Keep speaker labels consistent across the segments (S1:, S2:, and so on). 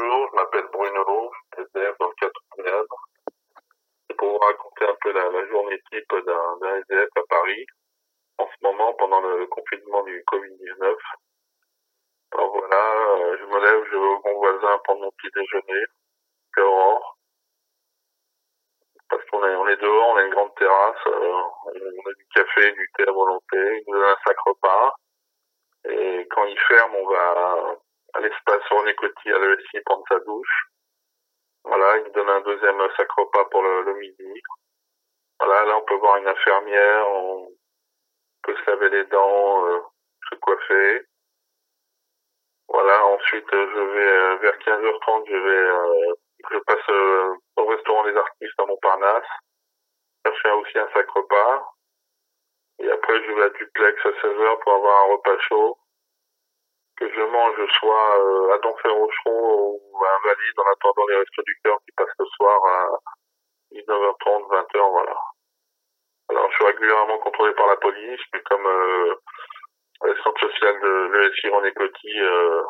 S1: bonjour, je m'appelle Bruno, je suis SDF dans le 4 C'est pour vous raconter un peu la, journée type d'un SDF à Paris, en ce moment, pendant le confinement du Covid-19. Alors voilà, euh, je me lève, je vais au bon voisin prendre mon petit déjeuner, puis Aurore. Parce qu'on est, on est dehors, on a une grande terrasse, euh, on a du café, du thé à volonté, nous donne un sac repas. Et quand il ferme, on va à l'espace côtiers à l'ESI prendre sa douche. Voilà, il donne un deuxième sac repas pour le, midi. Voilà, là on peut voir une infirmière, on peut se laver les dents, euh, se coiffer. Voilà, ensuite je vais euh, vers 15h30, je vais euh, je passe euh, au restaurant des artistes à Montparnasse. Chercher aussi un sac repas. Et après je vais à Duplex à 16h pour avoir un repas chaud que je mange soit euh, à Donfer-Rochereau ou à Invalide en attendant les restos du cœur qui passent le soir à 19h30, 20h, voilà. Alors je suis régulièrement contrôlé par la police, mais comme euh, le centre social de l'ESI René Coty euh,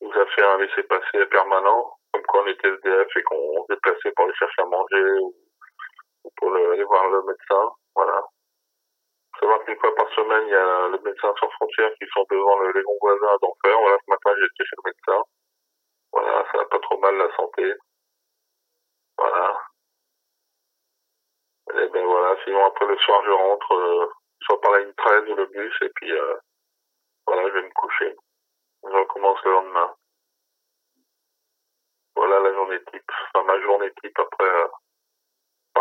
S1: nous a fait un laissez-passer permanent, comme quand on était SDF et qu'on se déplaçait pour aller chercher à manger ou, pour aller voir le médecin, voilà qu'une fois par semaine, il y a le médecin sans frontières qui sont devant les bons voisins d'enfer. Voilà, ce matin, j'étais chez le médecin. Voilà, ça va pas trop mal la santé. Voilà. Et ben voilà, sinon après le soir, je rentre, euh, soit par la ligne 13 ou le bus, et puis euh, voilà, je vais me coucher. Je recommence le lendemain. Voilà la journée type, enfin ma journée type après. Euh,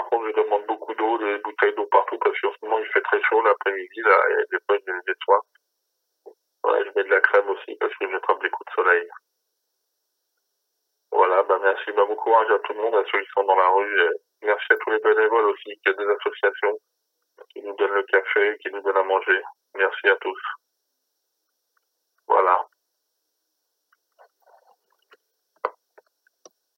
S1: contre, je demande beaucoup d'eau, des bouteilles d'eau partout parce qu'en ce moment, il fait très chaud l'après-midi, là, et des fois, j'ai des soins. Voilà, je mets de la crème aussi parce que j'attrape des coups de soleil. Voilà, bah merci, bah bon courage à tout le monde, à ceux qui sont dans la rue. Et merci à tous les bénévoles aussi, qui a des associations qui nous donnent le café, qui nous donnent à manger. Merci à tous.